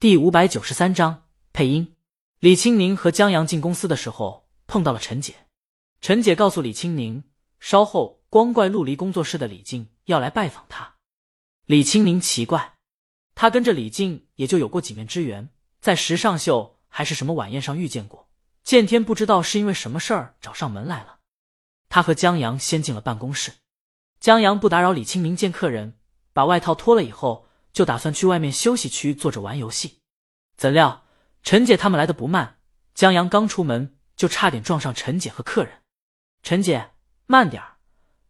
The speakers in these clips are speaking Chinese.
第五百九十三章配音。李青宁和江阳进公司的时候碰到了陈姐，陈姐告诉李青宁，稍后光怪陆离工作室的李静要来拜访他。李青宁奇怪，他跟着李静也就有过几面之缘，在时尚秀还是什么晚宴上遇见过。见天不知道是因为什么事儿找上门来了。他和江阳先进了办公室，江阳不打扰李青宁见客人，把外套脱了以后，就打算去外面休息区坐着玩游戏。怎料陈姐他们来的不慢，江阳刚出门就差点撞上陈姐和客人。陈姐，慢点儿，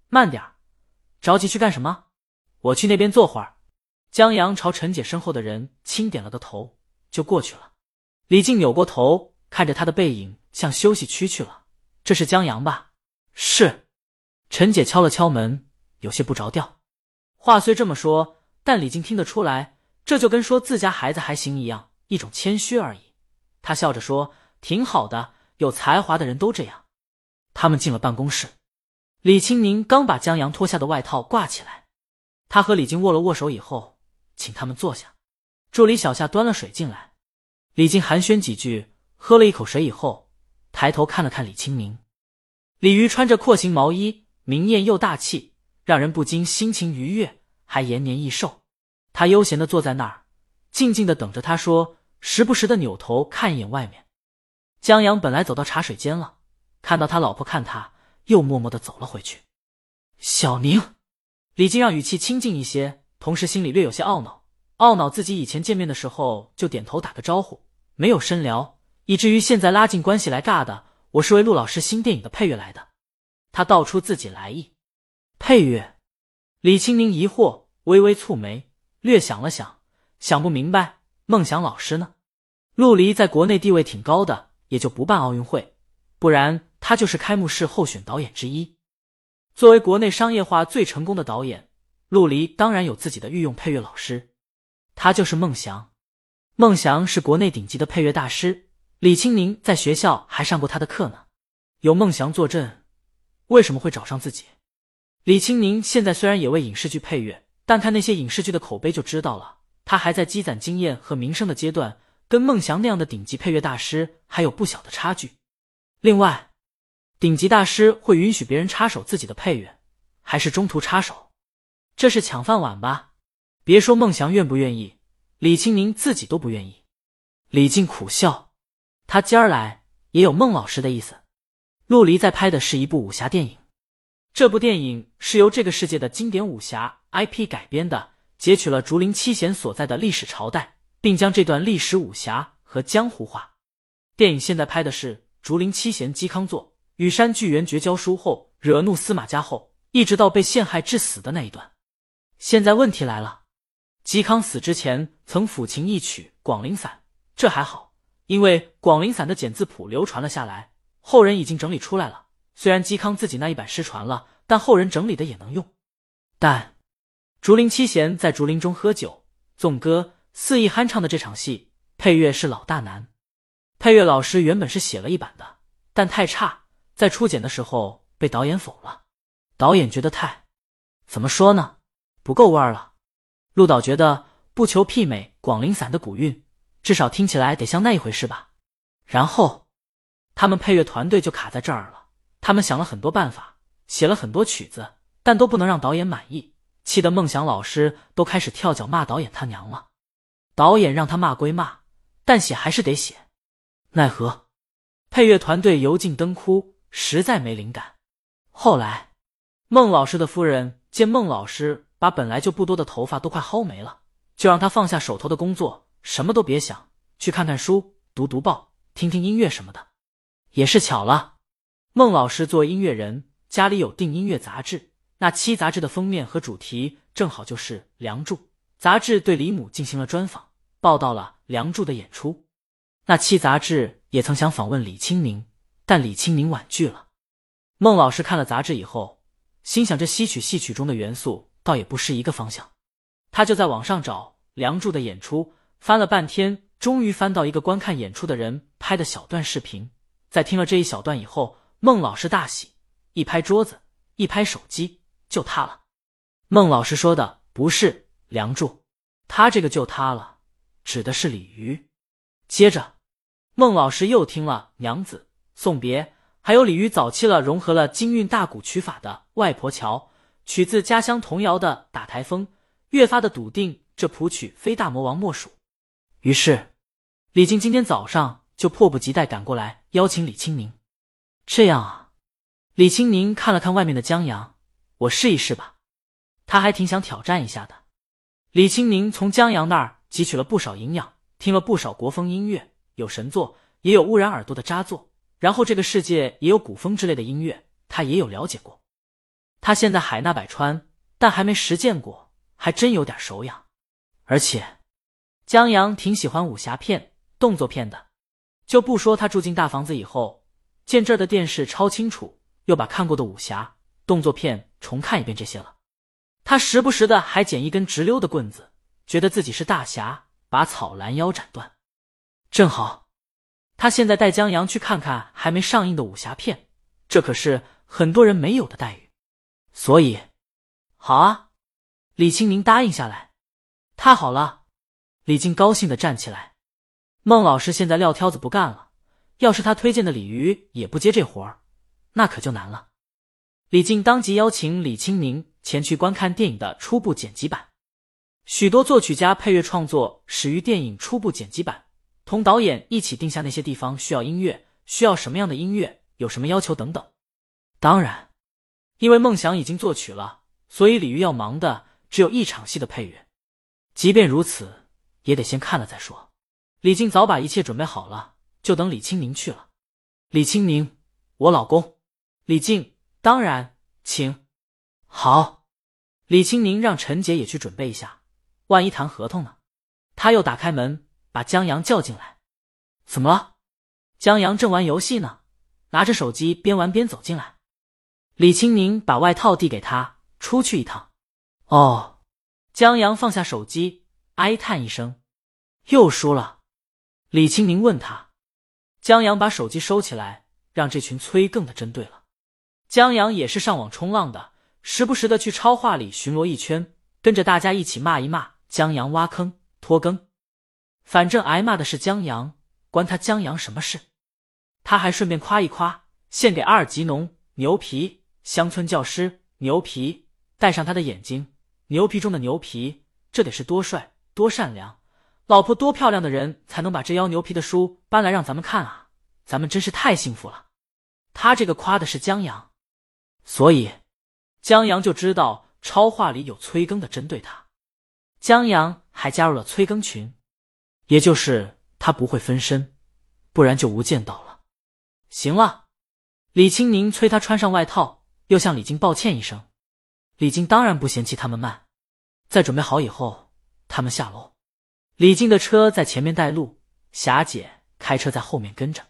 慢点儿，着急去干什么？我去那边坐会儿。江阳朝陈姐身后的人轻点了个头，就过去了。李静扭过头看着他的背影，向休息区去了。这是江阳吧？是。陈姐敲了敲门，有些不着调。话虽这么说，但李静听得出来，这就跟说自家孩子还行一样。一种谦虚而已，他笑着说：“挺好的，有才华的人都这样。”他们进了办公室，李青宁刚把江阳脱下的外套挂起来，他和李静握了握手以后，请他们坐下。助理小夏端了水进来，李静寒暄几句，喝了一口水以后，抬头看了看李青宁。李鱼穿着廓形毛衣，明艳又大气，让人不禁心情愉悦，还延年益寿。他悠闲的坐在那儿，静静的等着他说。时不时的扭头看一眼外面，江阳本来走到茶水间了，看到他老婆看他，又默默的走了回去。小宁，李静让语气清静一些，同时心里略有些懊恼，懊恼自己以前见面的时候就点头打个招呼，没有深聊，以至于现在拉近关系来尬的。我是为陆老师新电影的配乐来的，他道出自己来意。配乐，李青宁疑惑，微微蹙眉，略想了想，想不明白。孟祥老师呢？陆离在国内地位挺高的，也就不办奥运会，不然他就是开幕式候选导演之一。作为国内商业化最成功的导演，陆离当然有自己的御用配乐老师，他就是孟祥。孟祥是国内顶级的配乐大师，李青宁在学校还上过他的课呢。有孟祥坐镇，为什么会找上自己？李青宁现在虽然也为影视剧配乐，但看那些影视剧的口碑就知道了。他还在积攒经验和名声的阶段，跟孟祥那样的顶级配乐大师还有不小的差距。另外，顶级大师会允许别人插手自己的配乐，还是中途插手？这是抢饭碗吧？别说孟祥愿不愿意，李青宁自己都不愿意。李靖苦笑，他今儿来也有孟老师的意思。陆离在拍的是一部武侠电影，这部电影是由这个世界的经典武侠 IP 改编的。截取了竹林七贤所在的历史朝代，并将这段历史武侠和江湖化。电影现在拍的是竹林七贤嵇康作与山巨猿绝交书后，惹怒司马家后，一直到被陷害致死的那一段。现在问题来了，嵇康死之前曾抚琴一曲《广陵散》，这还好，因为《广陵散》的简字谱流传了下来，后人已经整理出来了。虽然嵇康自己那一版失传了，但后人整理的也能用。但竹林七贤在竹林中喝酒、纵歌、肆意酣畅的这场戏，配乐是老大难。配乐老师原本是写了一版的，但太差，在初剪的时候被导演否了。导演觉得太……怎么说呢？不够味儿了。陆导觉得不求媲美《广陵散》的古韵，至少听起来得像那一回事吧。然后他们配乐团队就卡在这儿了。他们想了很多办法，写了很多曲子，但都不能让导演满意。气得孟祥老师都开始跳脚骂导演他娘了。导演让他骂归骂，但写还是得写。奈何配乐团队油尽灯枯，实在没灵感。后来孟老师的夫人见孟老师把本来就不多的头发都快薅没了，就让他放下手头的工作，什么都别想，去看看书、读读报、听听音乐什么的。也是巧了，孟老师作为音乐人，家里有订音乐杂志。那期杂志的封面和主题正好就是《梁祝》。杂志对李母进行了专访，报道了《梁祝》的演出。那期杂志也曾想访问李青宁，但李青宁婉拒了。孟老师看了杂志以后，心想这戏曲戏曲中的元素倒也不是一个方向，他就在网上找《梁祝》的演出，翻了半天，终于翻到一个观看演出的人拍的小段视频。在听了这一小段以后，孟老师大喜，一拍桌子，一拍手机。就他了，孟老师说的不是《梁祝》，他这个就他了，指的是鲤鱼。接着，孟老师又听了《娘子送别》，还有李渔早期了融合了京韵大鼓曲法的《外婆桥》，取自家乡童谣的《打台风》，越发的笃定这谱曲非大魔王莫属。于是，李靖今天早上就迫不及待赶过来邀请李清明。这样啊，李青宁看了看外面的江阳，我试一试吧。他还挺想挑战一下的。李青宁从江阳那儿汲取了不少营养，听了不少国风音乐，有神作，也有污染耳朵的渣作。然后这个世界也有古风之类的音乐，他也有了解过。他现在海纳百川，但还没实践过，还真有点手痒。而且，江阳挺喜欢武侠片、动作片的，就不说他住进大房子以后，见这儿的电视超清楚，又把看过的武侠、动作片重看一遍这些了。他时不时的还捡一根直溜的棍子，觉得自己是大侠，把草拦腰斩断。正好。他现在带江阳去看看还没上映的武侠片，这可是很多人没有的待遇。所以，好啊！李青宁答应下来。太好了！李靖高兴的站起来。孟老师现在撂挑子不干了，要是他推荐的鲤鱼也不接这活儿，那可就难了。李靖当即邀请李青宁前去观看电影的初步剪辑版。许多作曲家配乐创作始于电影初步剪辑版。同导演一起定下那些地方需要音乐，需要什么样的音乐，有什么要求等等。当然，因为梦想已经作曲了，所以李玉要忙的只有一场戏的配乐。即便如此，也得先看了再说。李靖早把一切准备好了，就等李青宁去了。李青宁，我老公。李静，当然，请。好。李青宁让陈杰也去准备一下，万一谈合同呢？他又打开门。把江阳叫进来，怎么了？江阳正玩游戏呢，拿着手机边玩边走进来。李青宁把外套递给他，出去一趟。哦，江阳放下手机，哀叹一声，又输了。李青宁问他，江阳把手机收起来，让这群催更的针对了。江阳也是上网冲浪的，时不时的去超话里巡逻一圈，跟着大家一起骂一骂江阳挖坑拖更。反正挨骂的是江阳，关他江阳什么事？他还顺便夸一夸，献给阿尔吉农牛皮乡村教师牛皮，戴上他的眼睛，牛皮中的牛皮，这得是多帅多善良，老婆多漂亮的人才能把这妖牛皮的书搬来让咱们看啊！咱们真是太幸福了。他这个夸的是江阳，所以江阳就知道超话里有催更的针对他，江阳还加入了催更群。也就是他不会分身，不然就无间道了。行了，李青宁催他穿上外套，又向李靖抱歉一声。李靖当然不嫌弃他们慢，在准备好以后，他们下楼。李静的车在前面带路，霞姐开车在后面跟着。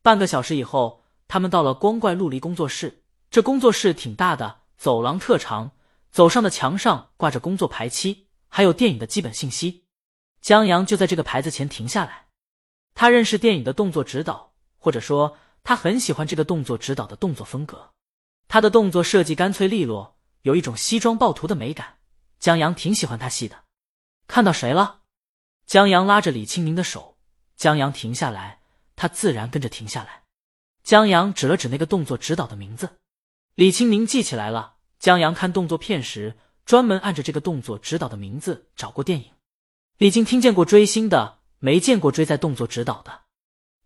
半个小时以后，他们到了光怪陆离工作室。这工作室挺大的，走廊特长，走上的墙上挂着工作排期，还有电影的基本信息。江阳就在这个牌子前停下来，他认识电影的动作指导，或者说他很喜欢这个动作指导的动作风格。他的动作设计干脆利落，有一种西装暴徒的美感。江阳挺喜欢他戏的。看到谁了？江阳拉着李青明的手，江阳停下来，他自然跟着停下来。江阳指了指那个动作指导的名字，李青明记起来了。江阳看动作片时，专门按着这个动作指导的名字找过电影。李静听见过追星的，没见过追在动作指导的。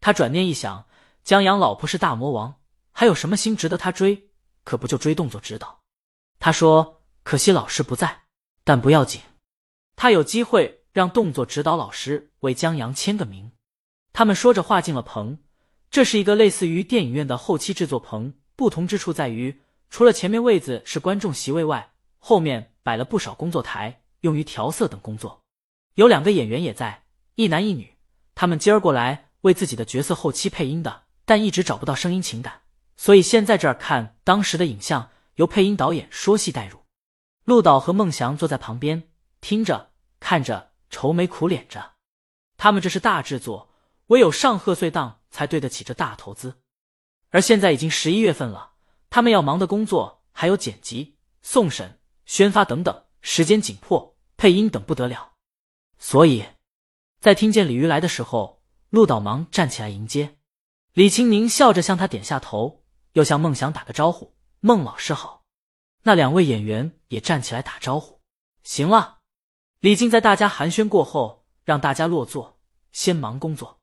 他转念一想，江阳老婆是大魔王，还有什么星值得他追？可不就追动作指导？他说：“可惜老师不在，但不要紧，他有机会让动作指导老师为江阳签个名。”他们说着话进了棚，这是一个类似于电影院的后期制作棚，不同之处在于，除了前面位子是观众席位外，后面摆了不少工作台，用于调色等工作。有两个演员也在，一男一女。他们今儿过来为自己的角色后期配音的，但一直找不到声音情感，所以先在这儿看当时的影像，由配音导演说戏代入。陆导和孟祥坐在旁边听着看着，愁眉苦脸着，他们这是大制作，唯有上贺岁档才对得起这大投资。而现在已经十一月份了，他们要忙的工作还有剪辑、送审、宣发等等，时间紧迫，配音等不得了。所以，在听见李鱼来的时候，陆导忙站起来迎接。李青宁笑着向他点下头，又向孟祥打个招呼：“孟老师好。”那两位演员也站起来打招呼：“行了。”李静在大家寒暄过后让大家落座先忙工作。